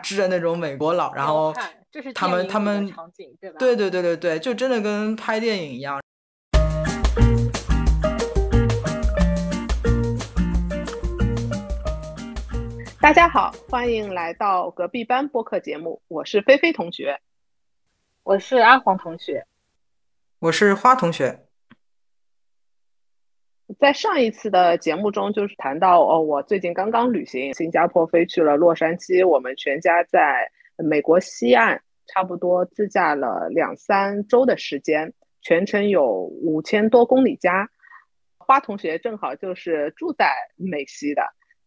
只的那种美国佬，然后这是他们他们场景对吧？对对对对对，就真的跟拍电影一样。大家好，欢迎来到隔壁班播客节目，我是菲菲同学，我是阿黄同学，我是花同学。在上一次的节目中，就是谈到哦，我最近刚刚旅行新加坡，飞去了洛杉矶，我们全家在美国西岸差不多自驾了两三周的时间，全程有五千多公里加。花同学正好就是住在美西的。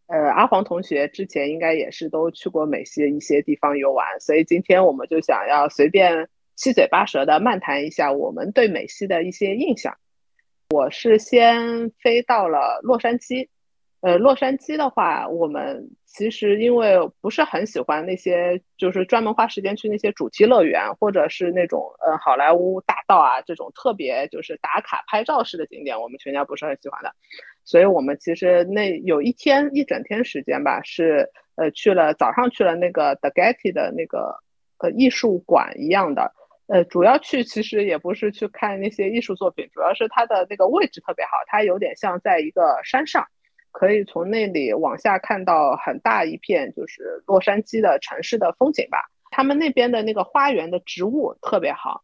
呃，阿黄同学之前应该也是都去过美西的一些地方游玩，所以今天我们就想要随便七嘴八舌的漫谈一下我们对美西的一些印象。我是先飞到了洛杉矶，呃，洛杉矶的话，我们其实因为不是很喜欢那些，就是专门花时间去那些主题乐园，或者是那种呃好莱坞大道啊这种特别就是打卡拍照式的景点，我们全家不是很喜欢的。所以我们其实那有一天一整天时间吧，是呃去了早上去了那个 The Getty 的那个呃艺术馆一样的，呃主要去其实也不是去看那些艺术作品，主要是它的那个位置特别好，它有点像在一个山上，可以从那里往下看到很大一片就是洛杉矶的城市的风景吧。他们那边的那个花园的植物特别好。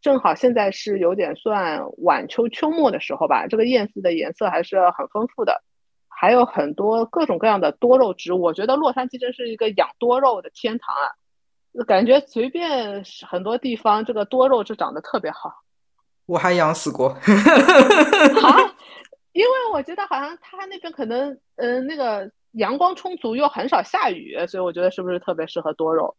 正好现在是有点算晚秋秋末的时候吧，这个叶子的颜色还是很丰富的，还有很多各种各样的多肉植物。我觉得洛杉矶真是一个养多肉的天堂啊，感觉随便很多地方这个多肉就长得特别好。我还养死过，啊，因为我觉得好像它那边可能嗯那个阳光充足又很少下雨，所以我觉得是不是特别适合多肉？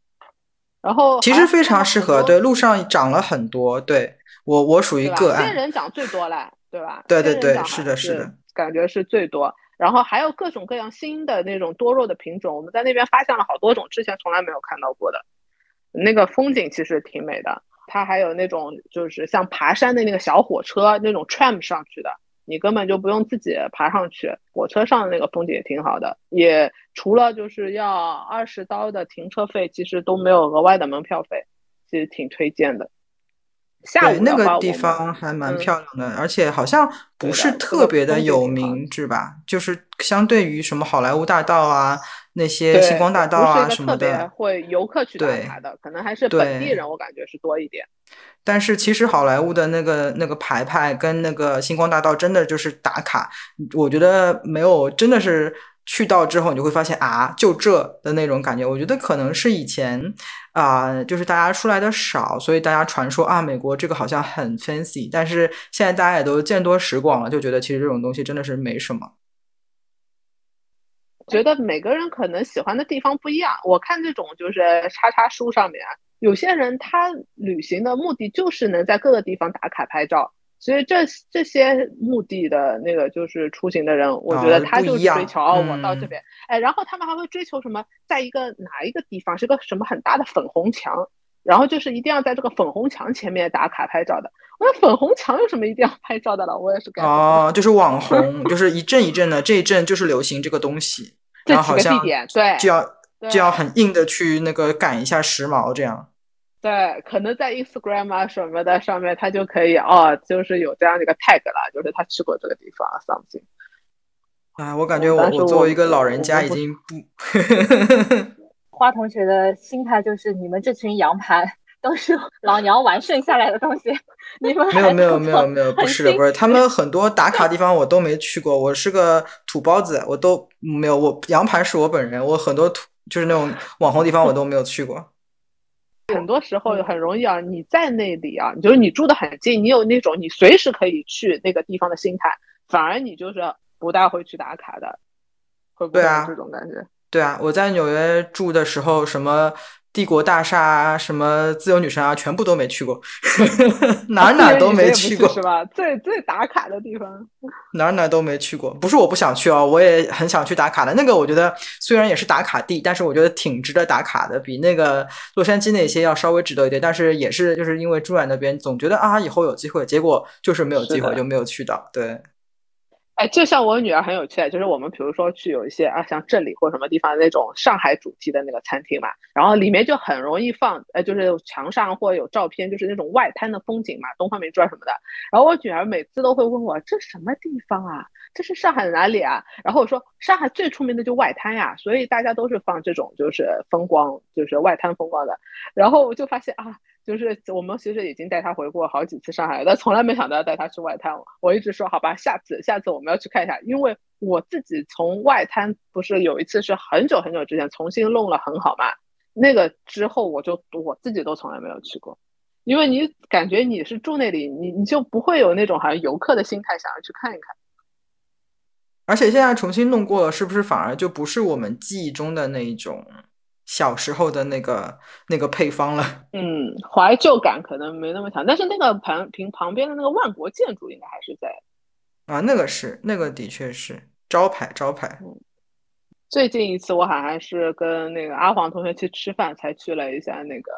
然后其实非常适合，对，路上长了很多，对我我属于个案，仙人掌最多了，对吧？对对对，是的，是的，感觉是最多。然后还有各种各样新的那种多肉的品种，我们在那边发现了好多种之前从来没有看到过的。那个风景其实挺美的，它还有那种就是像爬山的那个小火车那种 tram 上去的。你根本就不用自己爬上去，火车上的那个风景也挺好的，也除了就是要二十刀的停车费，其实都没有额外的门票费，其实挺推荐的。下午那个地方还蛮漂亮的，而且好像不是特别的有名，是吧？就是相对于什么好莱坞大道啊。那些星光大道啊什么的，会游客去打卡的，可能还是本地人，我感觉是多一点。但是其实好莱坞的那个那个牌牌跟那个星光大道真的就是打卡，我觉得没有，真的是去到之后你就会发现啊，就这的那种感觉。我觉得可能是以前啊，就是大家出来的少，所以大家传说啊，美国这个好像很 fancy，但是现在大家也都见多识广了，就觉得其实这种东西真的是没什么。觉得每个人可能喜欢的地方不一样。我看这种就是叉叉书上面，有些人他旅行的目的就是能在各个地方打卡拍照，所以这这些目的的那个就是出行的人，我觉得他就是追求哦，我到这边，哎，然后他们还会追求什么，在一个哪一个地方是个什么很大的粉红墙，然后就是一定要在这个粉红墙前面打卡拍照的。我说粉红墙有什么一定要拍照的了？我也是感哦，就是网红，就是一阵一阵的，这一阵就是流行这个东西。然后好像对，就要就要很硬的去那个赶一下时髦，这样。对，可能在 Instagram 啊什么的上面，他就可以哦，就是有这样的一个 tag 了，就是他去过这个地方，something。啊，我感觉我我作为一个老人家已经不。花同学的心态就是你们这群羊盘。都是老娘玩剩下来的东西，你们没有没有没有没有，不是不是，他们很多打卡地方我都没去过，我是个土包子，我都没有。我羊盘是我本人，我很多土就是那种网红地方我都没有去过。很多时候很容易啊，你在那里啊，就是你住的很近，你有那种你随时可以去那个地方的心态，反而你就是不大会去打卡的，会不会这种感觉？对啊，我在纽约住的时候，什么。帝国大厦啊，什么自由女神啊，全部都没去过，哪哪都没去过，是吧？最最打卡的地方，哪哪都没去过。不是我不想去哦，我也很想去打卡的。那个我觉得虽然也是打卡地，但是我觉得挺值得打卡的，比那个洛杉矶那些要稍微值得一点。但是也是就是因为住在那边，总觉得啊以后有机会，结果就是没有机会，就没有去到。对。哎，就像我女儿很有趣，就是我们比如说去有一些啊，像镇里或什么地方那种上海主题的那个餐厅嘛，然后里面就很容易放，呃，就是墙上或有照片，就是那种外滩的风景嘛，东方明珠啊什么的。然后我女儿每次都会问我，这什么地方啊？这是上海哪里啊？然后我说上海最出名的就外滩呀，所以大家都是放这种就是风光，就是外滩风光的。然后我就发现啊。就是我们其实已经带他回过好几次上海，但从来没想到要带他去外滩。我一直说好吧，下次下次我们要去看一下，因为我自己从外滩不是有一次是很久很久之前重新弄了很好嘛，那个之后我就我自己都从来没有去过，因为你感觉你是住那里，你你就不会有那种好像游客的心态想要去看一看。而且现在重新弄过了，是不是反而就不是我们记忆中的那一种？小时候的那个那个配方了，嗯，怀旧感可能没那么强，但是那个旁平旁边的那个万国建筑应该还是在啊，那个是那个的确是招牌招牌。最近一次我好像是跟那个阿黄同学去吃饭，才去了一下那个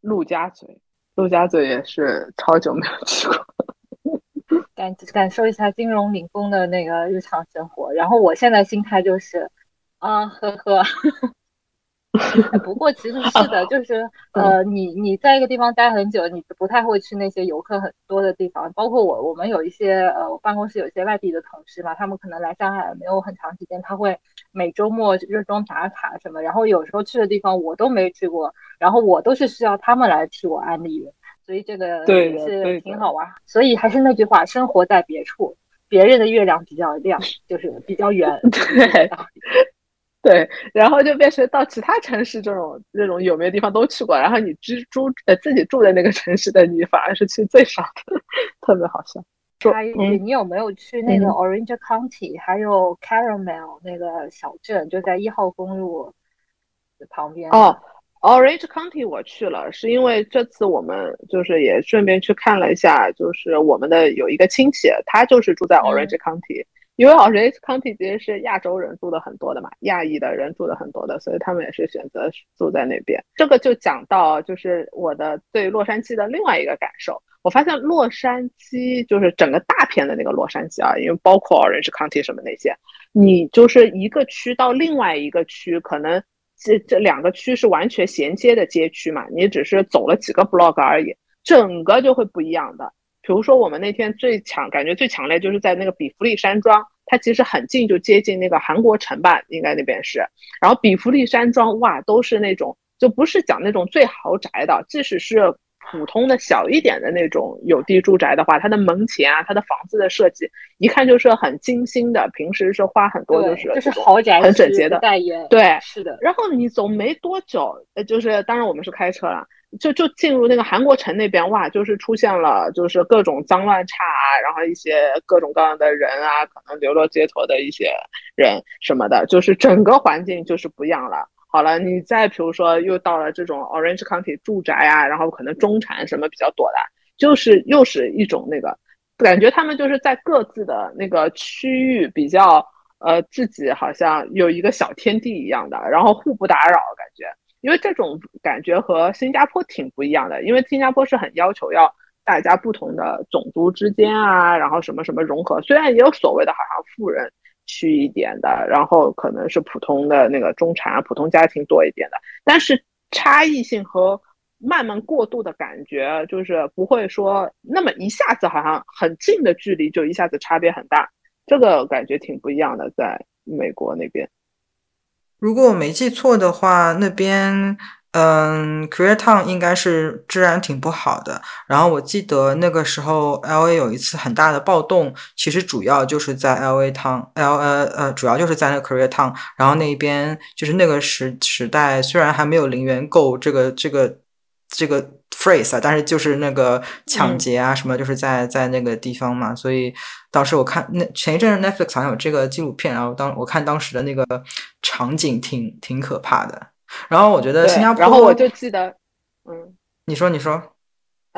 陆家嘴，陆家嘴也是超久没有去过，感感受一下金融领工的那个日常生活。然后我现在心态就是，啊呵呵。不过其实是的，就是呃，你你在一个地方待很久，你不太会去那些游客很多的地方。包括我，我们有一些呃，我办公室有一些外地的同事嘛，他们可能来上海没有很长时间，他会每周末热衷打卡什么，然后有时候去的地方我都没去过，然后我都是需要他们来替我安利的，所以这个也是挺好玩。所以还是那句话，生活在别处，别人的月亮比较亮，就是比较圆。对。对，然后就变成到其他城市这种这种有名的地方都去过，然后你居住呃自己住的那个城市的你反而是去最少的，特别好笑。插一句你有没有去那个 Orange County，还有 Caramel 那个小镇，就在一号公路旁边？哦，Orange County 我去了，是因为这次我们就是也顺便去看了一下，就是我们的有一个亲戚，他就是住在 Orange County。因为 Orange County 其实是亚洲人住的很多的嘛，亚裔的人住的很多的，所以他们也是选择住在那边。这个就讲到就是我的对洛杉矶的另外一个感受，我发现洛杉矶就是整个大片的那个洛杉矶啊，因为包括 Orange County 什么那些，你就是一个区到另外一个区，可能这这两个区是完全衔接的街区嘛，你只是走了几个 block 而已，整个就会不一样的。比如说，我们那天最强感觉最强烈，就是在那个比弗利山庄，它其实很近，就接近那个韩国城吧，应该那边是。然后比弗利山庄，哇，都是那种，就不是讲那种最豪宅的，即使是普通的小一点的那种有地住宅的话，它的门前啊，它的房子的设计，一看就是很精心的，平时是花很多，就是就是豪宅，很整洁的代言。对，是的。然后你走没多久，呃，就是当然我们是开车了。就就进入那个韩国城那边哇，就是出现了就是各种脏乱差啊，然后一些各种各样的人啊，可能流落街头的一些人什么的，就是整个环境就是不一样了。好了，你再比如说又到了这种 Orange County 住宅啊，然后可能中产什么比较多的，就是又是一种那个感觉，他们就是在各自的那个区域比较呃自己好像有一个小天地一样的，然后互不打扰感觉。因为这种感觉和新加坡挺不一样的，因为新加坡是很要求要大家不同的种族之间啊，然后什么什么融合。虽然也有所谓的好像富人区一点的，然后可能是普通的那个中产啊、普通家庭多一点的，但是差异性和慢慢过渡的感觉，就是不会说那么一下子好像很近的距离就一下子差别很大，这个感觉挺不一样的，在美国那边。如果我没记错的话，那边嗯，Career Town 应该是治安挺不好的。然后我记得那个时候，LA 有一次很大的暴动，其实主要就是在 LA Town，L 呃呃，主要就是在那 Career Town。然后那边就是那个时时代，虽然还没有零元购这个这个这个。phrase 啊，但是就是那个抢劫啊什么，就是在在那个地方嘛，所以当时我看那前一阵 Netflix 好像有这个纪录片，然后当我看当时的那个场景挺挺可怕的。然后我觉得新加坡，然后我就记得，嗯，你说你说。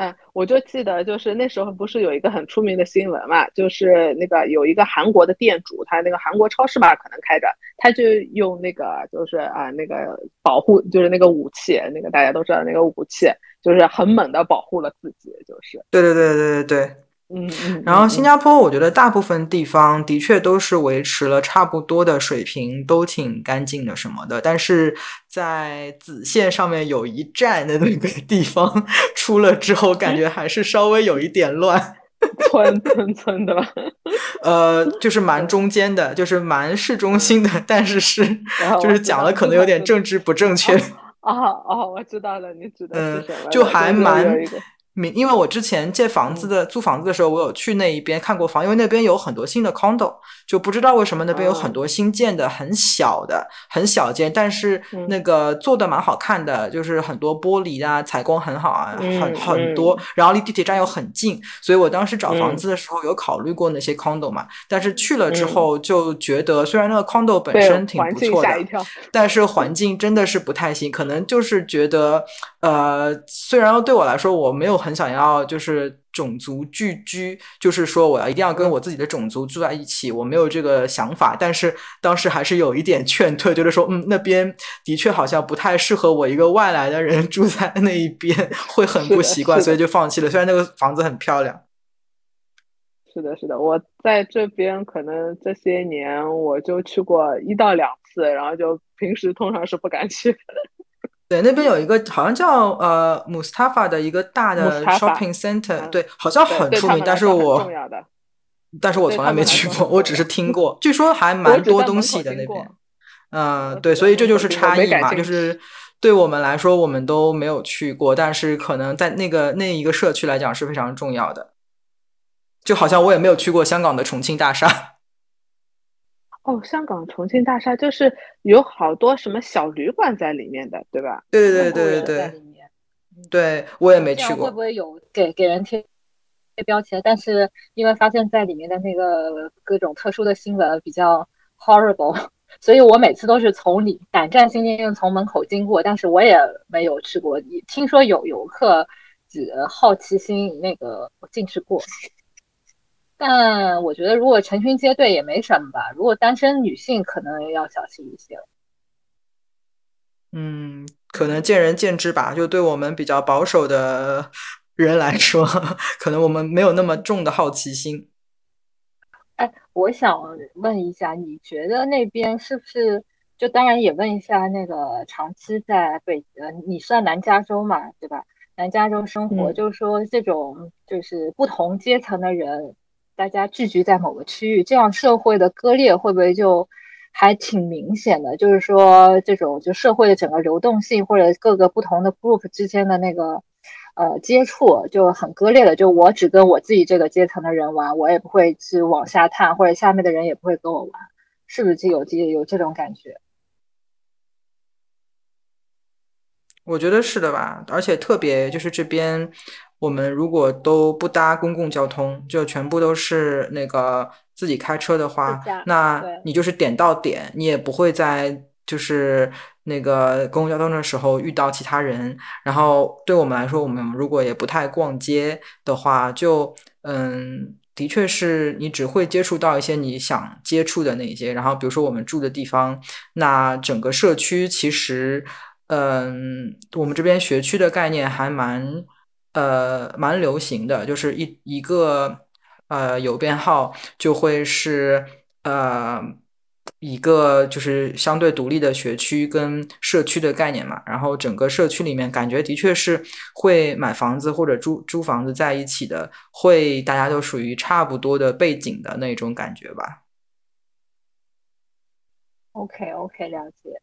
嗯，我就记得，就是那时候不是有一个很出名的新闻嘛，就是那个有一个韩国的店主，他那个韩国超市吧可能开着，他就用那个就是啊那个保护，就是那个武器，那个大家都知道那个武器，就是很猛的保护了自己，就是。对对对对对对。嗯嗯。然后新加坡，我觉得大部分地方的确都是维持了差不多的水平，都挺干净的什么的。但是在子线上面有一站的那个地方 出了之后，感觉还是稍微有一点乱。村村村的，呃，就是蛮中间的，就是蛮市中心的，但是是 就是讲了可能有点政治不正确。哦哦，我知道了，你知道是什么？就还蛮。因为我之前借房子的租房子的时候，我有去那一边看过房，因为那边有很多新的 condo，就不知道为什么那边有很多新建的很小的很小间，但是那个做的蛮好看的，就是很多玻璃啊，采光很好啊，很很多，然后离地铁站又很近，所以我当时找房子的时候有考虑过那些 condo 嘛，但是去了之后就觉得，虽然那个 condo 本身挺不错的，但是环境真的是不太行，可能就是觉得，呃，虽然对我来说我没有。很想要就是种族聚居，就是说我要一定要跟我自己的种族住在一起，我没有这个想法。但是当时还是有一点劝退，就是说，嗯，那边的确好像不太适合我一个外来的人 住在那一边，会很不习惯，所以就放弃了。虽然那个房子很漂亮。是的，是的，我在这边可能这些年我就去过一到两次，然后就平时通常是不敢去。对，那边有一个好像叫呃 Mustafa 的一个大的 shopping center，对，好像很出名，但是我，但是我从来没去过，我只是听过，据说还蛮多东西的那边。嗯，对，所以这就是差异嘛，就是对我们来说，我们都没有去过，但是可能在那个那一个社区来讲是非常重要的。就好像我也没有去过香港的重庆大厦。哦，香港重庆大厦就是有好多什么小旅馆在里面的，对吧？对对对对对。对，我也没去过。会不会有给给人贴贴标签？但是因为发现在里面的那个各种特殊的新闻比较 horrible，所以我每次都是从里胆战心惊从门口经过，但是我也没有去过。听说有游客只好奇心那个进去过。但我觉得，如果成群结队也没什么吧。如果单身女性，可能要小心一些。嗯，可能见仁见智吧。就对我们比较保守的 人来说，可能我们没有那么重的好奇心。哎，我想问一下，你觉得那边是不是？就当然也问一下那个长期在北呃，你算南加州嘛，对吧？南加州生活，就是说这种就是不同阶层的人。大家聚集在某个区域，这样社会的割裂会不会就还挺明显的？就是说，这种就社会的整个流动性，或者各个不同的 group 之间的那个呃接触就很割裂的。就我只跟我自己这个阶层的人玩，我也不会去往下探，或者下面的人也不会跟我玩，是不是就有这有这种感觉？我觉得是的吧，而且特别就是这边。我们如果都不搭公共交通，就全部都是那个自己开车的话，那你就是点到点，你也不会在就是那个公共交通的时候遇到其他人。然后对我们来说，我们如果也不太逛街的话，就嗯，的确是你只会接触到一些你想接触的那些。然后比如说我们住的地方，那整个社区其实，嗯，我们这边学区的概念还蛮。呃，蛮流行的，就是一一个呃邮编号就会是呃一个就是相对独立的学区跟社区的概念嘛。然后整个社区里面感觉的确是会买房子或者租租房子在一起的，会大家都属于差不多的背景的那种感觉吧。OK OK，了解。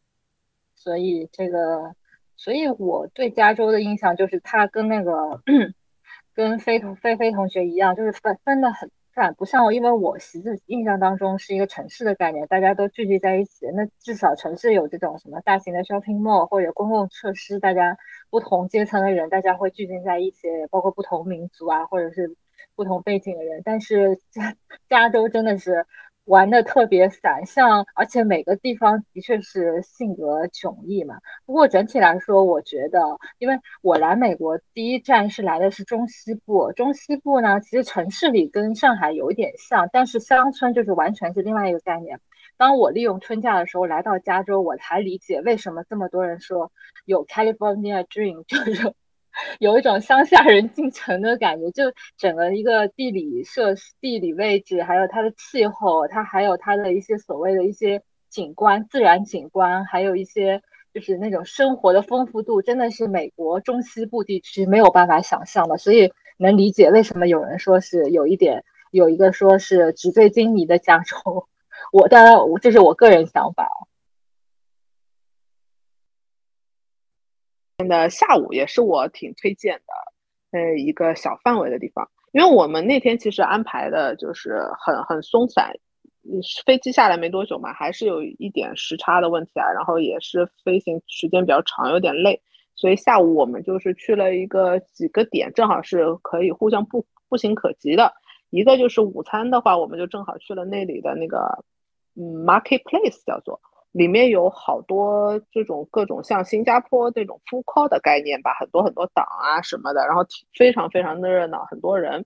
所以这个。所以我对加州的印象就是，它跟那个 跟飞同飞飞同学一样，就是分分的很散，不像因为我实际印象当中是一个城市的概念，大家都聚集在一起。那至少城市有这种什么大型的 shopping mall 或者公共设施，大家不同阶层的人大家会聚集在一起，包括不同民族啊，或者是不同背景的人。但是加 加州真的是。玩的特别散，像而且每个地方的确是性格迥异嘛。不过整体来说，我觉得，因为我来美国第一站是来的是中西部，中西部呢，其实城市里跟上海有一点像，但是乡村就是完全是另外一个概念。当我利用春假的时候来到加州，我才理解为什么这么多人说有 California Dream，就是有一种乡下人进城的感觉。就整个一个地理设施、地理位置，还有它的气候，它还有它的一些所谓的一些景观、自然景观，还有一些就是那种生活的丰富度，真的是美国中西部地区没有办法想象的。所以能理解为什么有人说是有一点，有一个说是纸醉金迷的加州。我当然，这是我个人想法。的下午也是我挺推荐的，呃，一个小范围的地方，因为我们那天其实安排的就是很很松散，飞机下来没多久嘛，还是有一点时差的问题啊，然后也是飞行时间比较长，有点累，所以下午我们就是去了一个几个点，正好是可以互相步步行可及的，一个就是午餐的话，我们就正好去了那里的那个嗯 marketplace 叫做。里面有好多这种各种像新加坡这种 full call 的概念吧，很多很多档啊什么的，然后非常非常的热闹，很多人。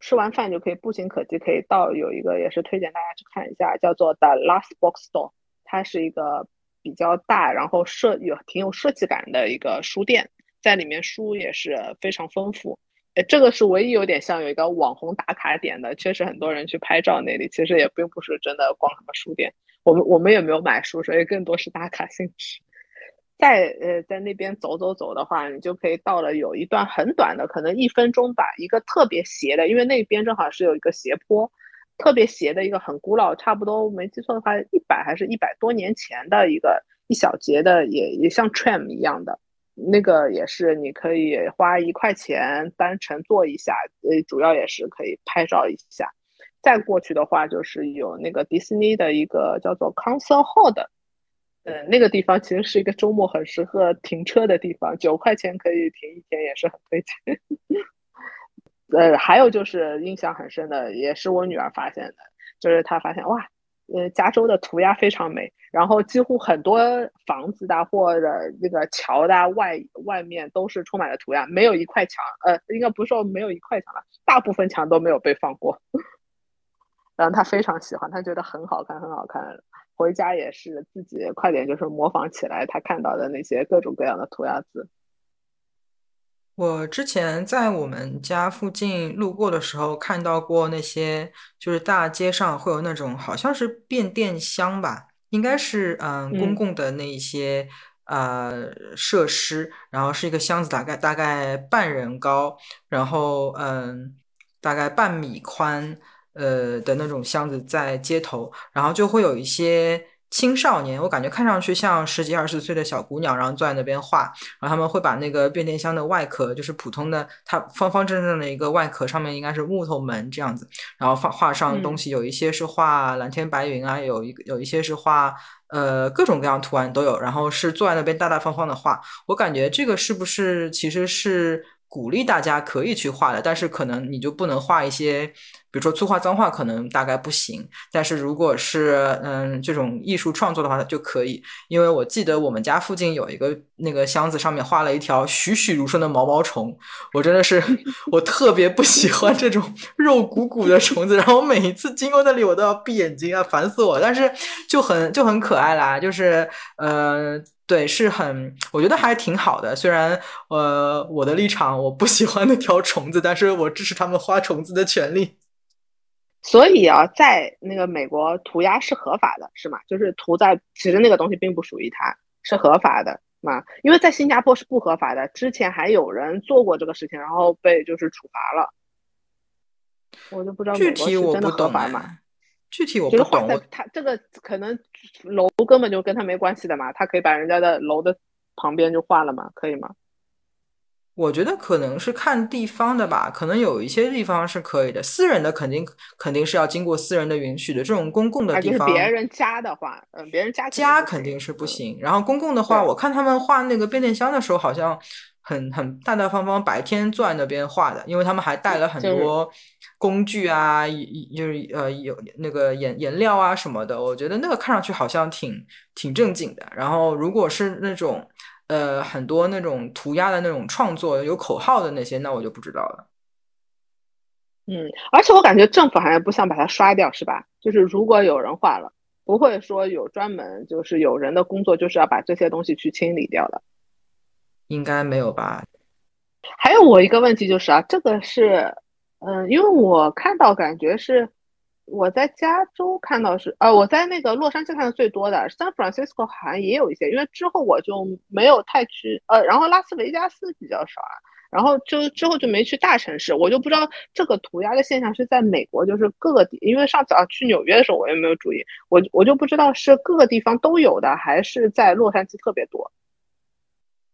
吃完饭就可以步行可及，可以到有一个也是推荐大家去看一下，叫做 The Last Bookstore，它是一个比较大，然后设有挺有设计感的一个书店，在里面书也是非常丰富。呃，这个是唯一有点像有一个网红打卡点的，确实很多人去拍照那里，其实也并不是真的逛什么书店。我们我们也没有买书，所以更多是打卡性质。在呃在那边走走走的话，你就可以到了有一段很短的，可能一分钟吧，一个特别斜的，因为那边正好是有一个斜坡，特别斜的一个很古老，差不多没记错的话，一百还是一百多年前的一个一小节的，也也像 tram 一样的，那个也是你可以花一块钱单程坐一下，呃，主要也是可以拍照一下。再过去的话，就是有那个迪士尼的一个叫做 Concert Hall 的，嗯，那个地方其实是一个周末很适合停车的地方，九块钱可以停一天，也是很推荐。呃，还有就是印象很深的，也是我女儿发现的，就是她发现哇，呃，加州的涂鸦非常美，然后几乎很多房子的或者那个桥的外外面都是充满了涂鸦，没有一块墙，呃，应该不是说没有一块墙了，大部分墙都没有被放过。然后他非常喜欢，他觉得很好看，很好看。回家也是自己快点就是模仿起来他看到的那些各种各样的涂鸦字。我之前在我们家附近路过的时候，看到过那些就是大街上会有那种好像是变电箱吧，应该是嗯公共的那一些呃设施，然后是一个箱子，大概大概半人高，然后嗯大概半米宽。呃的那种箱子在街头，然后就会有一些青少年，我感觉看上去像十几二十岁的小姑娘，然后坐在那边画，然后他们会把那个变电箱的外壳，就是普通的它方方正正的一个外壳，上面应该是木头门这样子，然后画画上东西，有一些是画蓝天白云啊，有一有一些是画呃各种各样图案都有，然后是坐在那边大大方方的画，我感觉这个是不是其实是。鼓励大家可以去画的，但是可能你就不能画一些，比如说粗话脏话，可能大概不行。但是如果是嗯这种艺术创作的话就可以。因为我记得我们家附近有一个那个箱子，上面画了一条栩栩如生的毛毛虫，我真的是 我特别不喜欢这种肉鼓鼓的虫子，然后每一次经过那里我都要闭眼睛啊，烦死我。但是就很就很可爱啦，就是呃。对，是很，我觉得还挺好的。虽然，呃，我的立场我不喜欢那条虫子，但是我支持他们花虫子的权利。所以啊，在那个美国涂鸦是合法的，是吗？就是涂在，其实那个东西并不属于他，是合法的嘛？因为在新加坡是不合法的，之前还有人做过这个事情，然后被就是处罚了。我就不知道具体我不懂嘛。具体我不懂，他这个可能楼根本就跟他没关系的嘛，他可以把人家的楼的旁边就画了嘛，可以吗？我觉得可能是看地方的吧，可能有一些地方是可以的，私人的肯定肯定是要经过私人的允许的，这种公共的地方，别人家的话，嗯，别人家家肯定是不行。然后公共的话，我看他们画那个变电箱的时候，好像。很很大大方方，白天坐在那边画的，因为他们还带了很多工具啊，就是呃有那个颜颜料啊什么的。我觉得那个看上去好像挺挺正经的。然后如果是那种呃很多那种涂鸦的那种创作有口号的那些，那我就不知道了。嗯，而且我感觉政府好像不想把它刷掉，是吧？就是如果有人画了，不会说有专门就是有人的工作就是要把这些东西去清理掉的。应该没有吧？还有我一个问题就是啊，这个是，嗯，因为我看到感觉是我在加州看到是，呃，我在那个洛杉矶看的最多的，San Francisco 好像也有一些，因为之后我就没有太去，呃，然后拉斯维加斯比较少啊，然后就之后就没去大城市，我就不知道这个涂鸦的现象是在美国就是各个地，因为上次啊去纽约的时候我也没有注意，我我就不知道是各个地方都有的，还是在洛杉矶特别多。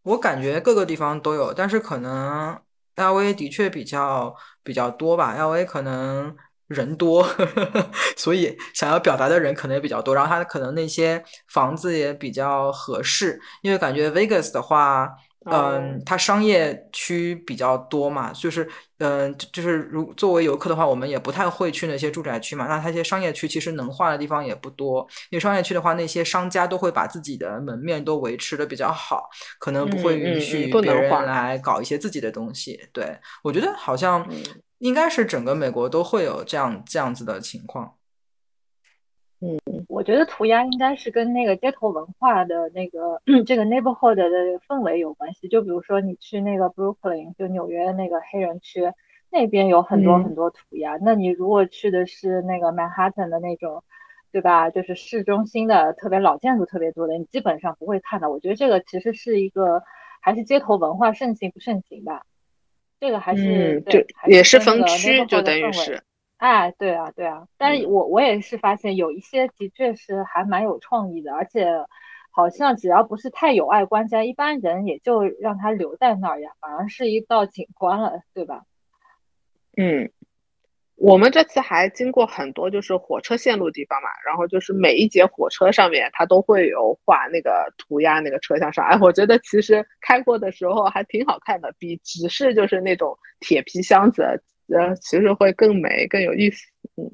我感觉各个地方都有，但是可能 L A 的确比较比较多吧，L A 可能人多，所以想要表达的人可能也比较多，然后他可能那些房子也比较合适，因为感觉 Vegas 的话。嗯，它商业区比较多嘛，就是，嗯，就是如作为游客的话，我们也不太会去那些住宅区嘛。那它一些商业区其实能画的地方也不多，因为商业区的话，那些商家都会把自己的门面都维持的比较好，可能不会允许别人来搞一些自己的东西。对我觉得好像应该是整个美国都会有这样这样子的情况。嗯，我觉得涂鸦应该是跟那个街头文化的那个 这个 neighborhood 的氛围有关系。就比如说你去那个 Brooklyn，就纽约那个黑人区，那边有很多很多涂鸦。那你如果去的是那个 Manhattan 的那种，对吧？就是市中心的特别老建筑特别多的，你基本上不会看到。我觉得这个其实是一个还是街头文化盛行不盛行吧。这个还是对，也是分区，就等于是。哎，对啊，对啊，但是我我也是发现有一些的确是还蛮有创意的，而且好像只要不是太有碍观瞻，一般人也就让他留在那儿呀，反而是一道景观了，对吧？嗯，我们这次还经过很多就是火车线路地方嘛，然后就是每一节火车上面它都会有画那个涂鸦，那个车厢上，哎，我觉得其实开过的时候还挺好看的，比只是就是那种铁皮箱子。呃，其实会更美更有意思。嗯，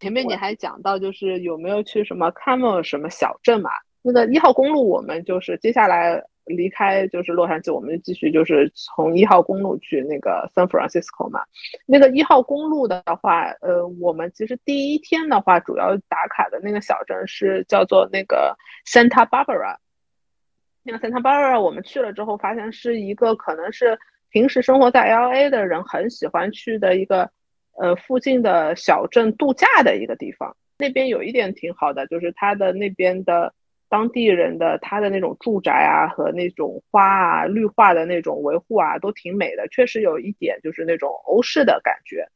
前面你还讲到，就是有没有去什么 Camel 什么小镇嘛？那个一号公路，我们就是接下来离开就是洛杉矶，我们就继续就是从一号公路去那个 San Francisco 嘛。那个一号公路的话，呃，我们其实第一天的话，主要打卡的那个小镇是叫做那个 Santa Barbara。那个 Santa Barbara，我们去了之后，发现是一个可能是。平时生活在 L A 的人很喜欢去的一个，呃，附近的小镇度假的一个地方。那边有一点挺好的，就是它的那边的当地人的他的那种住宅啊和那种花啊绿化的那种维护啊都挺美的，确实有一点就是那种欧式的感觉。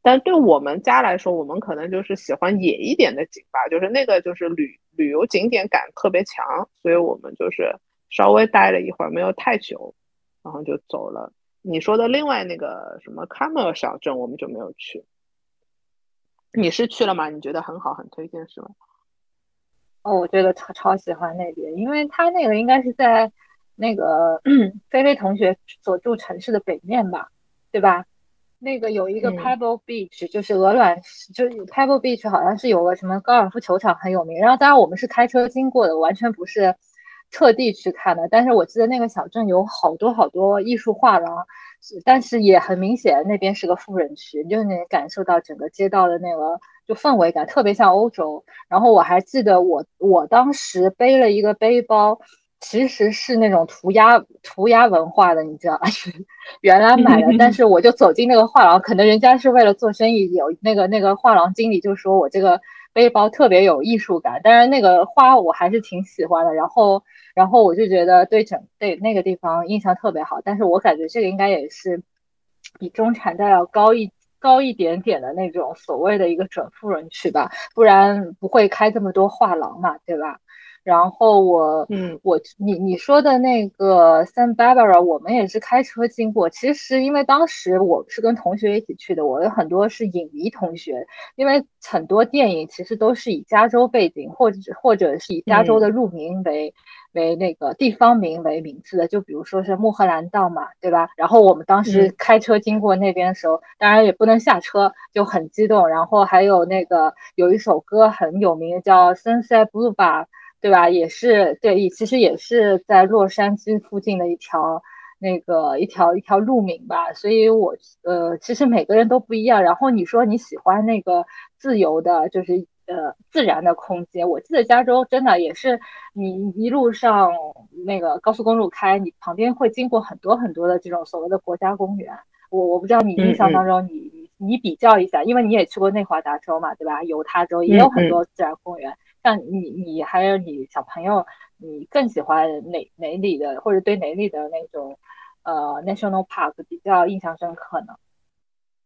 但对我们家来说，我们可能就是喜欢野一点的景吧，就是那个就是旅旅游景点感特别强，所以我们就是稍微待了一会儿，没有太久。然后就走了。你说的另外那个什么卡梅尔小镇，我们就没有去。你是去了吗？你觉得很好，很推荐是吗？哦，我觉得超超喜欢那边，因为他那个应该是在那个 菲菲同学所住城市的北面吧，对吧？那个有一个 Pebble Beach，就是鹅卵石，就是 Pebble Beach 好像是有个什么高尔夫球场很有名。然后当然我们是开车经过的，完全不是。特地去看的，但是我记得那个小镇有好多好多艺术画廊，但是也很明显那边是个富人区，就能感受到整个街道的那个就氛围感特别像欧洲。然后我还记得我我当时背了一个背包，其实是那种涂鸦涂鸦文化的，你知道吧？原来买的，但是我就走进那个画廊，可能人家是为了做生意，有那个那个画廊经理就说我这个背包特别有艺术感，但是那个花我还是挺喜欢的，然后。然后我就觉得对整对那个地方印象特别好，但是我感觉这个应该也是比中产带要高一高一点点的那种所谓的一个准富人区吧，不然不会开这么多画廊嘛，对吧？然后我，嗯，我你你说的那个 San Barbara，我们也是开车经过。其实因为当时我是跟同学一起去的，我有很多是影迷同学，因为很多电影其实都是以加州背景，或者或者是以加州的路名为为那个地方名为名字的，就比如说是穆赫兰道嘛，对吧？然后我们当时开车经过那边的时候，当然也不能下车，就很激动。然后还有那个有一首歌很有名，叫 Sunset Boulevard。对吧？也是对，其实也是在洛杉矶附近的一条那个一条一条路名吧。所以，我呃，其实每个人都不一样。然后你说你喜欢那个自由的，就是呃自然的空间。我记得加州真的也是，你一路上那个高速公路开，你旁边会经过很多很多的这种所谓的国家公园。我我不知道你印象当中，你你你比较一下，因为你也去过内华达州嘛，对吧？犹他州也有很多自然公园。像你你还有你小朋友，你更喜欢哪哪里的，或者对哪里的那种呃 national park 比较印象深刻呢？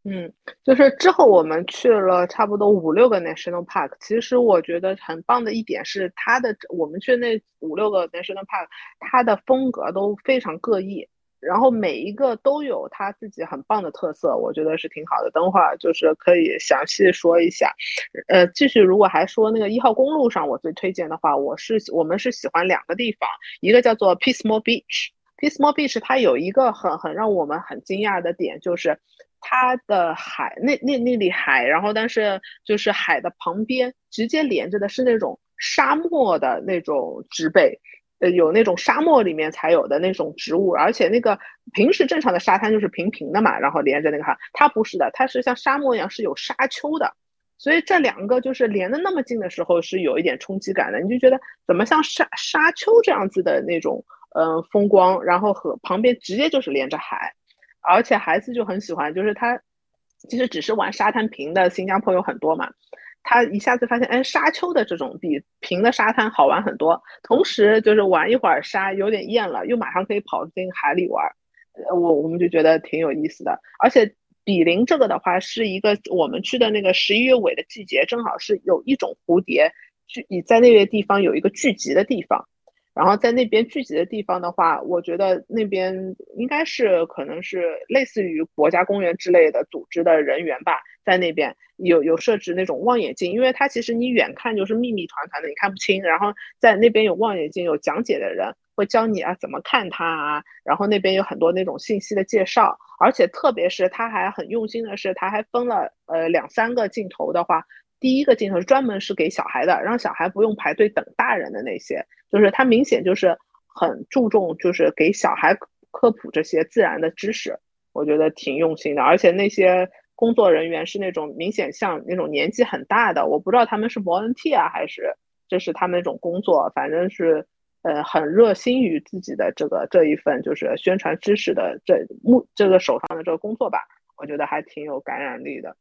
嗯，就是之后我们去了差不多五六个 national park，其实我觉得很棒的一点是它的，我们去那五六个 national park，它的风格都非常各异，然后每一个都有它自己很棒的特色，我觉得是挺好的。等会儿就是可以详细说一下。呃，继续如果还说那个一号公路上我最推荐的话，我是我们是喜欢两个地方，一个叫做 Peacemore Beach，Peacemore Beach 它有一个很很让我们很惊讶的点就是。它的海那那那里海，然后但是就是海的旁边直接连着的是那种沙漠的那种植被，呃，有那种沙漠里面才有的那种植物，而且那个平时正常的沙滩就是平平的嘛，然后连着那个哈，它不是的，它是像沙漠一样是有沙丘的，所以这两个就是连的那么近的时候是有一点冲击感的，你就觉得怎么像沙沙丘这样子的那种嗯风光，然后和旁边直接就是连着海。而且孩子就很喜欢，就是他其实只是玩沙滩平的，新加坡有很多嘛，他一下子发现，哎，沙丘的这种比平的沙滩好玩很多。同时就是玩一会儿沙有点厌了，又马上可以跑进海里玩，我我们就觉得挺有意思的。而且比邻这个的话，是一个我们去的那个十一月尾的季节，正好是有一种蝴蝶聚，你在那个地方有一个聚集的地方。然后在那边聚集的地方的话，我觉得那边应该是可能是类似于国家公园之类的组织的人员吧，在那边有有设置那种望远镜，因为它其实你远看就是密密团团的，你看不清。然后在那边有望远镜，有讲解的人会教你啊怎么看它啊。然后那边有很多那种信息的介绍，而且特别是他还很用心的是，他还分了呃两三个镜头的话。第一个镜头是专门是给小孩的，让小孩不用排队等大人的那些，就是他明显就是很注重，就是给小孩科普这些自然的知识，我觉得挺用心的。而且那些工作人员是那种明显像那种年纪很大的，我不知道他们是 volunteer 还是这是他们那种工作，反正是呃很热心于自己的这个这一份就是宣传知识的这目这个手上的这个工作吧，我觉得还挺有感染力的。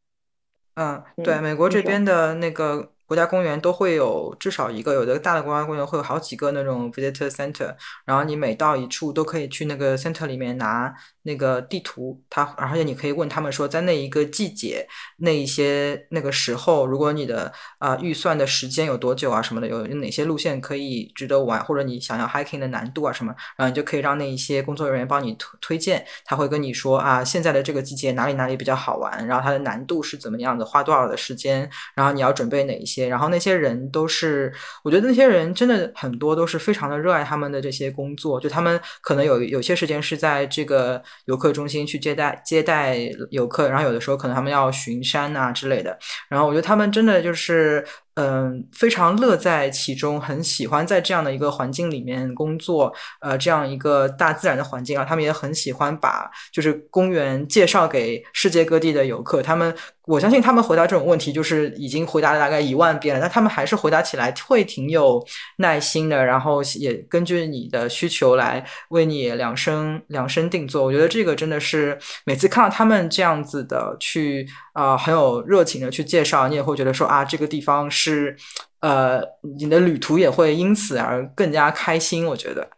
嗯，对，美国这边的那个。国家公园都会有至少一个，有的大的国家公园会有好几个那种 visitor center，然后你每到一处都可以去那个 center 里面拿那个地图，它而且你可以问他们说，在那一个季节那一些那个时候，如果你的啊预算的时间有多久啊什么的，有哪些路线可以值得玩，或者你想要 hiking 的难度啊什么，然后你就可以让那一些工作人员帮你推推荐，他会跟你说啊现在的这个季节哪里哪里比较好玩，然后它的难度是怎么样的，花多少的时间，然后你要准备哪一些。然后那些人都是，我觉得那些人真的很多都是非常的热爱他们的这些工作，就他们可能有有些时间是在这个游客中心去接待接待游客，然后有的时候可能他们要巡山啊之类的，然后我觉得他们真的就是。嗯，非常乐在其中，很喜欢在这样的一个环境里面工作。呃，这样一个大自然的环境啊，他们也很喜欢把就是公园介绍给世界各地的游客。他们，我相信他们回答这种问题就是已经回答了大概一万遍了，但他们还是回答起来会挺有耐心的，然后也根据你的需求来为你量身量身定做。我觉得这个真的是每次看到他们这样子的去。啊，很有热情的去介绍，你也会觉得说啊，这个地方是，是呃，你的旅途也会因此而更加开心。我觉得，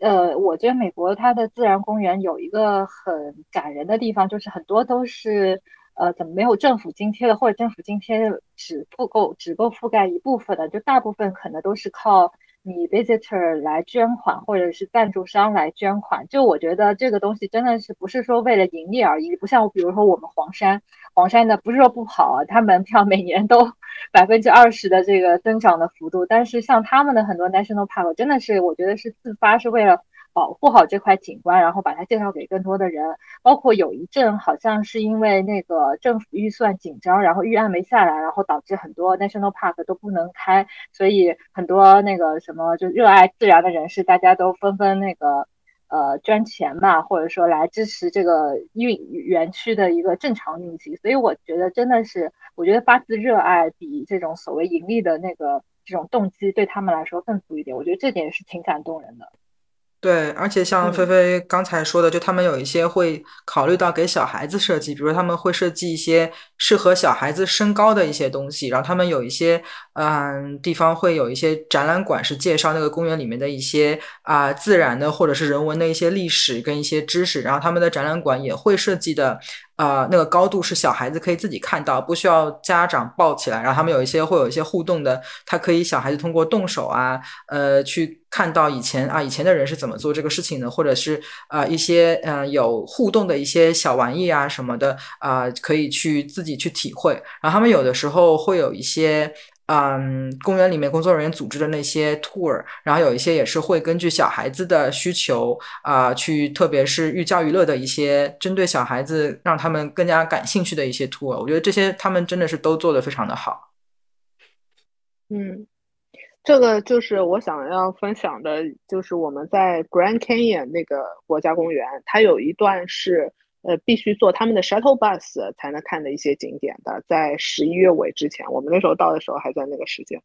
呃，我觉得美国它的自然公园有一个很感人的地方，就是很多都是，呃，怎么没有政府津贴的，或者政府津贴只不够，只够覆盖一部分的，就大部分可能都是靠。你 visitor 来捐款，或者是赞助商来捐款，就我觉得这个东西真的是不是说为了盈利而已，不像比如说我们黄山，黄山的不是说不好啊，它门票每年都 百分之二十的这个增长的幅度，但是像他们的很多 national park 真的是我觉得是自发是为了。保护好这块景观，然后把它介绍给更多的人。包括有一阵好像是因为那个政府预算紧张，然后预案没下来，然后导致很多 national park 都不能开，所以很多那个什么就热爱自然的人士，大家都纷纷那个呃捐钱嘛，或者说来支持这个运园区的一个正常运行。所以我觉得真的是，我觉得发自热爱比这种所谓盈利的那个这种动机对他们来说更足一点。我觉得这点是挺感动人的。对，而且像菲菲刚才说的，就他们有一些会考虑到给小孩子设计，比如他们会设计一些适合小孩子身高的一些东西，然后他们有一些嗯地方会有一些展览馆是介绍那个公园里面的一些啊自然的或者是人文的一些历史跟一些知识，然后他们的展览馆也会设计的。啊，那个高度是小孩子可以自己看到，不需要家长抱起来。然后他们有一些会有一些互动的，他可以小孩子通过动手啊，呃，去看到以前啊以前的人是怎么做这个事情的，或者是啊一些嗯有互动的一些小玩意啊什么的啊，可以去自己去体会。然后他们有的时候会有一些。嗯，公园里面工作人员组织的那些 tour，然后有一些也是会根据小孩子的需求啊，去特别是寓教于乐的一些针对小孩子让他们更加感兴趣的一些 tour，我觉得这些他们真的是都做的非常的好。嗯，这个就是我想要分享的，就是我们在 Grand Canyon 那个国家公园，它有一段是。呃，必须坐他们的 shuttle bus 才能看的一些景点的，在十一月尾之前，我们那时候到的时候还在那个时间，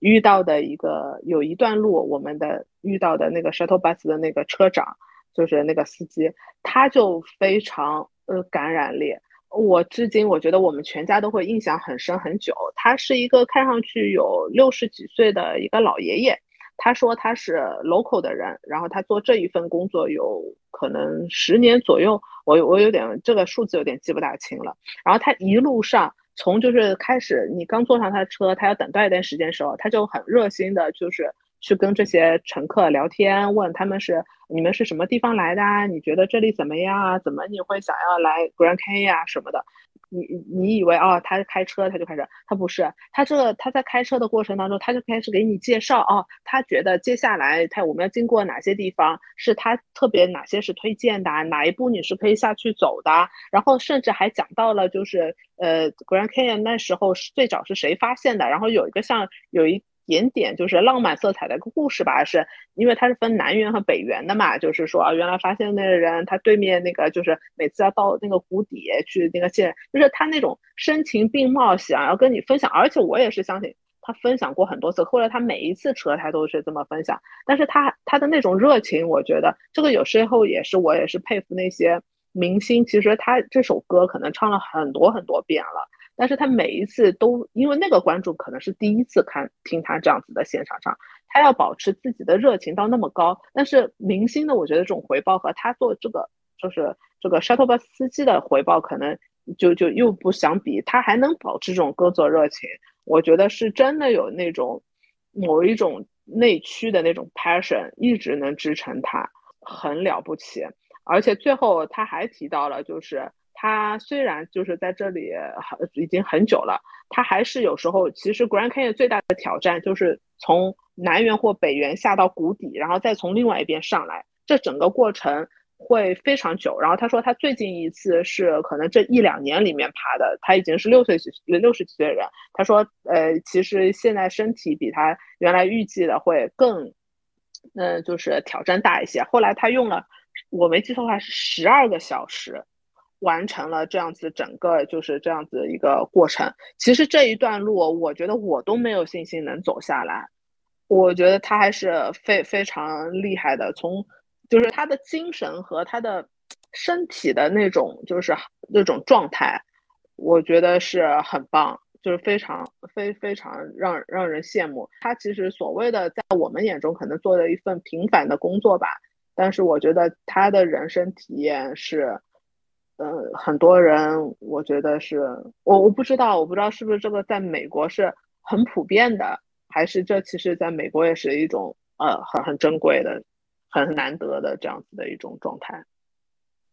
遇到的一个有一段路，我们的遇到的那个 shuttle bus 的那个车长，就是那个司机，他就非常呃感染力，我至今我觉得我们全家都会印象很深很久。他是一个看上去有六十几岁的一个老爷爷。他说他是 local 的人，然后他做这一份工作有可能十年左右，我我有点这个数字有点记不大清了。然后他一路上从就是开始你刚坐上他的车，他要等待一段时间的时候，他就很热心的，就是去跟这些乘客聊天，问他们是你们是什么地方来的啊，你觉得这里怎么样啊？怎么你会想要来 Grand Canyon 啊什么的？你你以为啊，他开车他就开始，他不是，他这个他在开车的过程当中，他就开始给你介绍哦，他觉得接下来他我们要经过哪些地方，是他特别哪些是推荐的，哪一步你是可以下去走的，然后甚至还讲到了就是呃，Grand Canyon 那时候是最早是谁发现的，然后有一个像有一。点点就是浪漫色彩的一个故事吧，是因为它是分南园和北园的嘛，就是说啊，原来发现那个人他对面那个就是每次要到那个谷底去那个见，就是他那种声情并茂，想要跟你分享，而且我也是相信他分享过很多次，后来他每一次车他都是这么分享，但是他他的那种热情，我觉得这个有时候也是我也是佩服那些明星，其实他这首歌可能唱了很多很多遍了。但是他每一次都因为那个观众可能是第一次看听他这样子的现场唱，他要保持自己的热情到那么高。但是明星呢，我觉得这种回报和他做这个就是这个 shuttle bus 司机的回报可能就就又不相比。他还能保持这种工作热情，我觉得是真的有那种某一种内驱的那种 passion 一直能支撑他，很了不起。而且最后他还提到了就是。他虽然就是在这里很已经很久了，他还是有时候其实 Grand Canyon 最大的挑战就是从南园或北园下到谷底，然后再从另外一边上来，这整个过程会非常久。然后他说他最近一次是可能这一两年里面爬的，他已经是六岁几六十几岁的人。他说呃，其实现在身体比他原来预计的会更，嗯，就是挑战大一些。后来他用了我没记错的话是十二个小时。完成了这样子整个就是这样子一个过程。其实这一段路，我觉得我都没有信心能走下来。我觉得他还是非非常厉害的，从就是他的精神和他的身体的那种就是那种状态，我觉得是很棒，就是非常非非常让让人羡慕。他其实所谓的在我们眼中可能做的一份平凡的工作吧，但是我觉得他的人生体验是。呃，很多人，我觉得是我我不知道，我不知道是不是这个在美国是很普遍的，还是这其实在美国也是一种呃很很珍贵的、很难得的这样子的一种状态。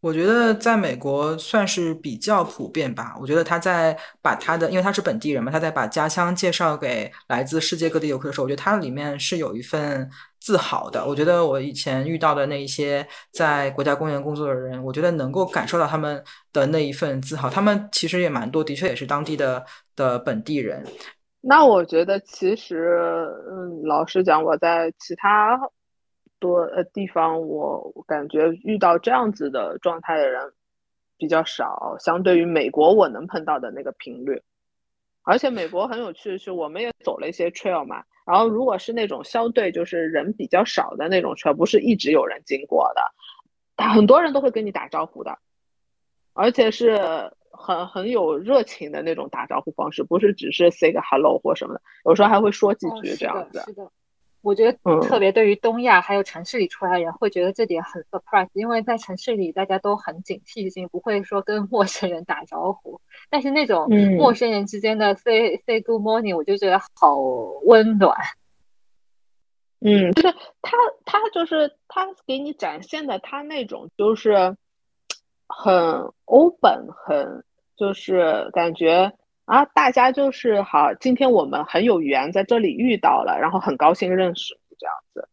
我觉得在美国算是比较普遍吧。我觉得他在把他的，因为他是本地人嘛，他在把家乡介绍给来自世界各地游客的时候，我觉得他里面是有一份自豪的。我觉得我以前遇到的那一些在国家公园工作的人，我觉得能够感受到他们的那一份自豪。他们其实也蛮多，的确也是当地的的本地人。那我觉得其实，嗯，老实讲，我在其他。多呃地方，我感觉遇到这样子的状态的人比较少，相对于美国我能碰到的那个频率。而且美国很有趣的是，我们也走了一些 trail 嘛，然后如果是那种相对就是人比较少的那种 trail，不是一直有人经过的，很多人都会跟你打招呼的，而且是很很有热情的那种打招呼方式，不是只是 say 个 hello 或什么的，有时候还会说几句这样子。是的。我觉得特别对于东亚还有城市里出来的人，会觉得这点很 surprise，因为在城市里大家都很警惕性，不会说跟陌生人打招呼。但是那种陌生人之间的 say say good morning，我就觉得好温暖。嗯，就是他他就是他给你展现的他那种就是很 open，很就是感觉。啊，大家就是好，今天我们很有缘在这里遇到了，然后很高兴认识这样子，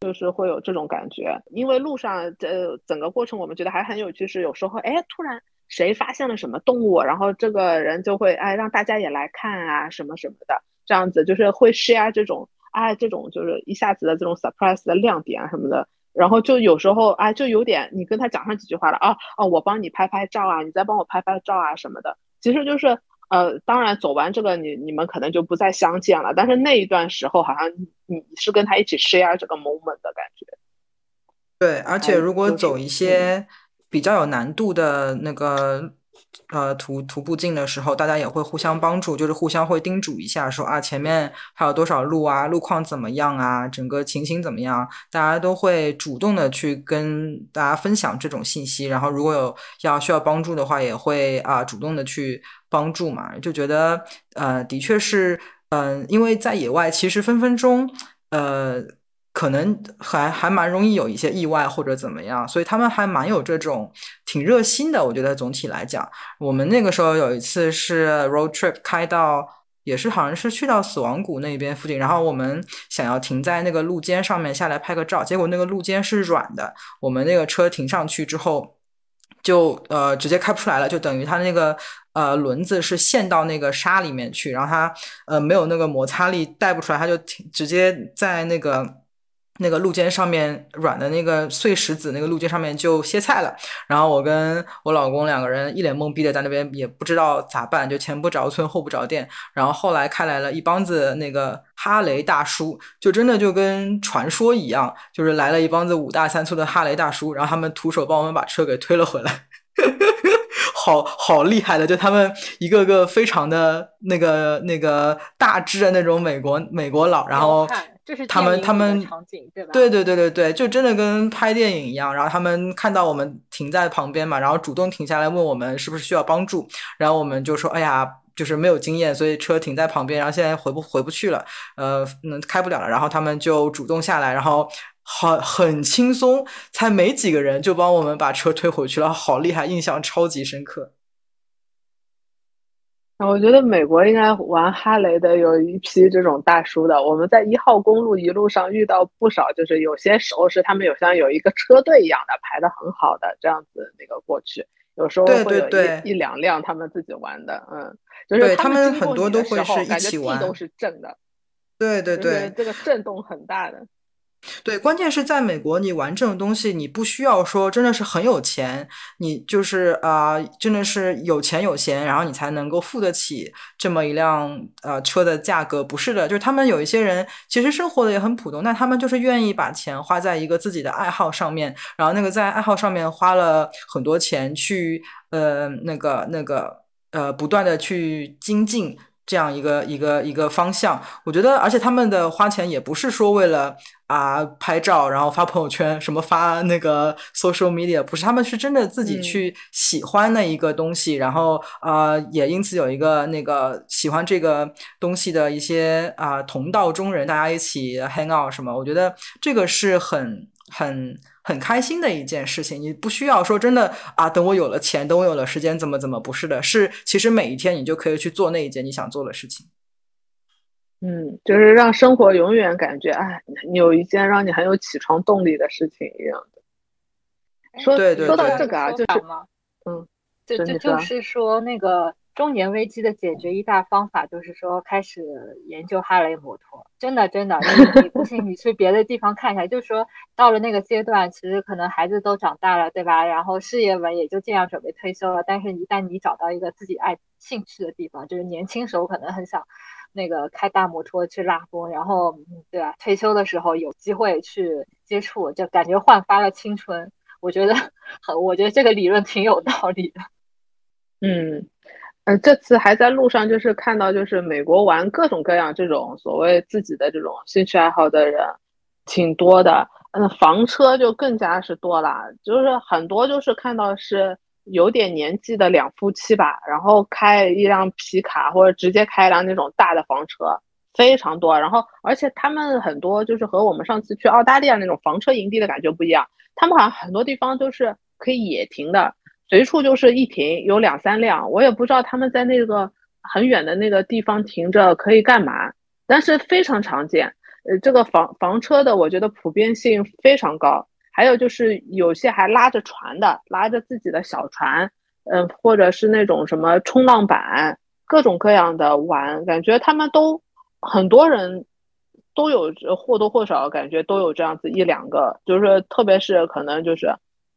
就是会有这种感觉。因为路上这整个过程我们觉得还很有趣，是有时候哎，突然谁发现了什么动物，然后这个人就会哎让大家也来看啊什么什么的，这样子就是会 share 这种哎这种就是一下子的这种 surprise 的亮点啊什么的，然后就有时候哎就有点你跟他讲上几句话了啊哦我帮你拍拍照啊，你再帮我拍拍照啊什么的，其实就是。呃，当然，走完这个，你你们可能就不再相见了。但是那一段时候，好像你是跟他一起 share 这个 moment 的感觉。对，而且如果走一些比较有难度的那个。呃，徒徒步进的时候，大家也会互相帮助，就是互相会叮嘱一下，说啊，前面还有多少路啊，路况怎么样啊，整个情形怎么样，大家都会主动的去跟大家分享这种信息。然后如果有要需要帮助的话，也会啊主动的去帮助嘛。就觉得呃，的确是，嗯，因为在野外，其实分分钟，呃。可能还还蛮容易有一些意外或者怎么样，所以他们还蛮有这种挺热心的。我觉得总体来讲，我们那个时候有一次是 road trip 开到，也是好像是去到死亡谷那边附近，然后我们想要停在那个路肩上面下来拍个照，结果那个路肩是软的，我们那个车停上去之后，就呃直接开不出来了，就等于它那个呃轮子是陷到那个沙里面去，然后它呃没有那个摩擦力带不出来，它就停直接在那个。那个路肩上面软的那个碎石子，那个路肩上面就歇菜了。然后我跟我老公两个人一脸懵逼的在那边，也不知道咋办，就前不着村后不着店。然后后来开来了一帮子那个哈雷大叔，就真的就跟传说一样，就是来了一帮子五大三粗的哈雷大叔，然后他们徒手帮我们把车给推了回来，好好厉害的，就他们一个个非常的那个那个大只的那种美国美国佬，然后。就是他们，他们场景对吧？对对对对对，就真的跟拍电影一样。然后他们看到我们停在旁边嘛，然后主动停下来问我们是不是需要帮助。然后我们就说：“哎呀，就是没有经验，所以车停在旁边，然后现在回不回不去了，呃，嗯，开不了了。”然后他们就主动下来，然后很很轻松，才没几个人就帮我们把车推回去了，好厉害，印象超级深刻。我觉得美国应该玩哈雷的有一批这种大叔的。我们在一号公路一路上遇到不少，就是有些时候是他们有像有一个车队一样的排的很好的这样子那个过去，有时候会有一一两辆他们自己玩的，嗯，就是他们很多都会是一起玩，都是正的，对对对，这个震动很大的。对，关键是在美国，你玩这种东西，你不需要说真的是很有钱，你就是啊，真的是有钱有闲，然后你才能够付得起这么一辆呃车的价格。不是的，就是他们有一些人其实生活的也很普通，但他们就是愿意把钱花在一个自己的爱好上面，然后那个在爱好上面花了很多钱去呃那个那个呃不断的去精进。这样一个一个一个方向，我觉得，而且他们的花钱也不是说为了啊拍照，然后发朋友圈，什么发那个 social media，不是，他们是真的自己去喜欢那一个东西，然后啊，也因此有一个那个喜欢这个东西的一些啊同道中人，大家一起 hang out 什么，我觉得这个是很很。很开心的一件事情，你不需要说真的啊，等我有了钱，等我有了时间，怎么怎么不是的，是其实每一天你就可以去做那一件你想做的事情。嗯，就是让生活永远感觉哎，有一件让你很有起床动力的事情一样的。说说到这个啊，就是嗯，就就就是说那个中年危机的解决一大方法就是说开始研究哈雷摩托。真的真的，你不信你去别的地方看一下，就是说到了那个阶段，其实可能孩子都长大了，对吧？然后事业稳也就这样准备退休了。但是，一旦你找到一个自己爱兴趣的地方，就是年轻时候可能很想那个开大摩托去拉风，然后对吧？退休的时候有机会去接触，就感觉焕发了青春。我觉得 很，我觉得这个理论挺有道理的。嗯，呃，这次还在路上，就是看到就是美国玩各种各样这种所谓自己的这种兴趣爱好的人挺多的。嗯，房车就更加是多了，就是很多就是看到是有点年纪的两夫妻吧，然后开一辆皮卡或者直接开一辆那种大的房车，非常多。然后而且他们很多就是和我们上次去澳大利亚那种房车营地的感觉不一样，他们好像很多地方都是可以野停的。随处就是一停有两三辆，我也不知道他们在那个很远的那个地方停着可以干嘛，但是非常常见。呃，这个房房车的我觉得普遍性非常高，还有就是有些还拉着船的，拉着自己的小船，嗯，或者是那种什么冲浪板，各种各样的玩，感觉他们都很多人都有或多或少感觉都有这样子一两个，就是特别是可能就是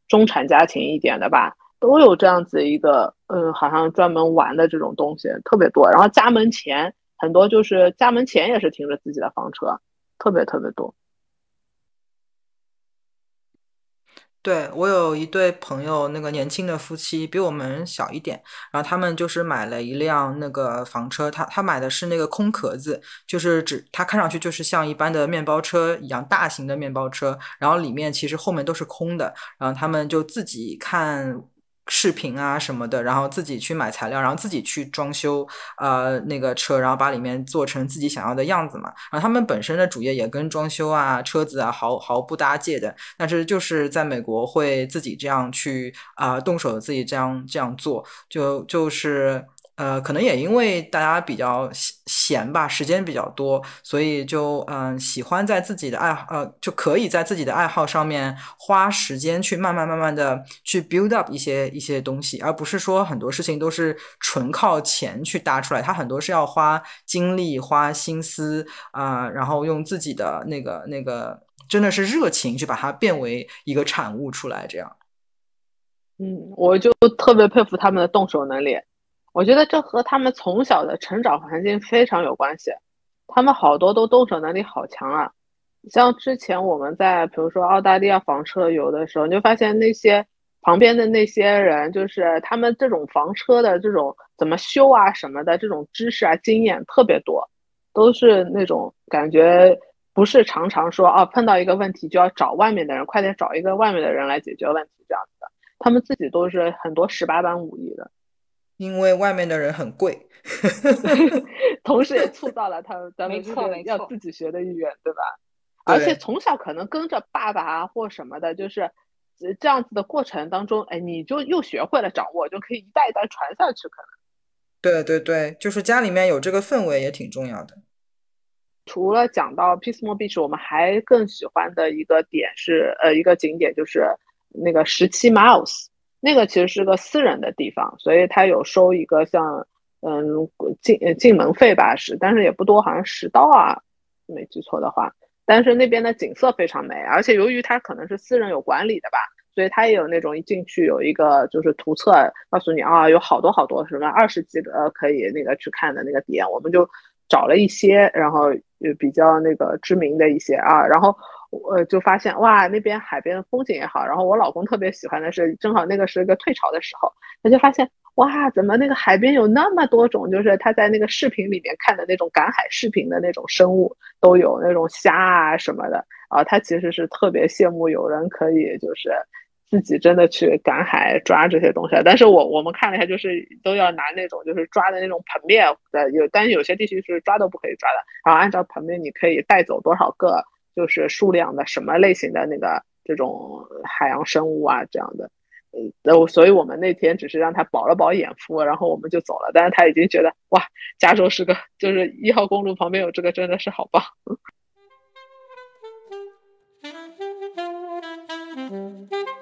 中产家庭一点的吧。都有这样子一个，嗯，好像专门玩的这种东西特别多，然后家门前很多就是家门前也是停着自己的房车，特别特别多。对我有一对朋友，那个年轻的夫妻比我们小一点，然后他们就是买了一辆那个房车，他他买的是那个空壳子，就是只他看上去就是像一般的面包车一样大型的面包车，然后里面其实后面都是空的，然后他们就自己看。视频啊什么的，然后自己去买材料，然后自己去装修，呃，那个车，然后把里面做成自己想要的样子嘛。然后他们本身的主业也跟装修啊、车子啊毫毫不搭界的，但是就是在美国会自己这样去啊动手自己这样这样做，就就是。呃，可能也因为大家比较闲吧，时间比较多，所以就嗯喜欢在自己的爱好呃就可以在自己的爱好上面花时间去慢慢慢慢的去 build up 一些一些东西，而不是说很多事情都是纯靠钱去搭出来，它很多是要花精力、花心思啊，然后用自己的那个那个真的是热情去把它变为一个产物出来，这样。嗯，我就特别佩服他们的动手能力。我觉得这和他们从小的成长环境非常有关系，他们好多都动手能力好强啊。像之前我们在比如说澳大利亚房车游的时候，你就发现那些旁边的那些人，就是他们这种房车的这种怎么修啊什么的这种知识啊经验特别多，都是那种感觉不是常常说啊碰到一个问题就要找外面的人，快点找一个外面的人来解决问题这样子的，他们自己都是很多十八般武艺的。因为外面的人很贵 同时也促造了他们咱们这个要自己学的意愿，对吧？而且从小可能跟着爸爸啊或什么的，就是这样子的过程当中，哎，你就又学会了掌握，就可以一代一代传下去。可能，对对对，就是家里面有这个氛围也挺重要的。除了讲到 Pismo Beach，我们还更喜欢的一个点是，呃，一个景点就是那个十七 Miles。那个其实是个私人的地方，所以他有收一个像嗯进进门费吧，是，但是也不多，好像十刀啊，没记错的话。但是那边的景色非常美，而且由于它可能是私人有管理的吧，所以它也有那种一进去有一个就是图册，告诉你啊，有好多好多什么二十几个可以那个去看的那个点，我们就找了一些，然后比较那个知名的一些啊，然后。我就发现哇，那边海边的风景也好。然后我老公特别喜欢的是，正好那个是一个退潮的时候，他就发现哇，怎么那个海边有那么多种？就是他在那个视频里面看的那种赶海视频的那种生物都有，那种虾啊什么的啊。他其实是特别羡慕有人可以就是自己真的去赶海抓这些东西。但是我我们看了一下，就是都要拿那种就是抓的那种盆面的，有但是有些地区是抓都不可以抓的。然后按照盆面，你可以带走多少个？就是数量的什么类型的那个这种海洋生物啊，这样的，呃，所以我们那天只是让他饱了饱眼福，然后我们就走了。但是他已经觉得哇，加州是个，就是一号公路旁边有这个，真的是好棒。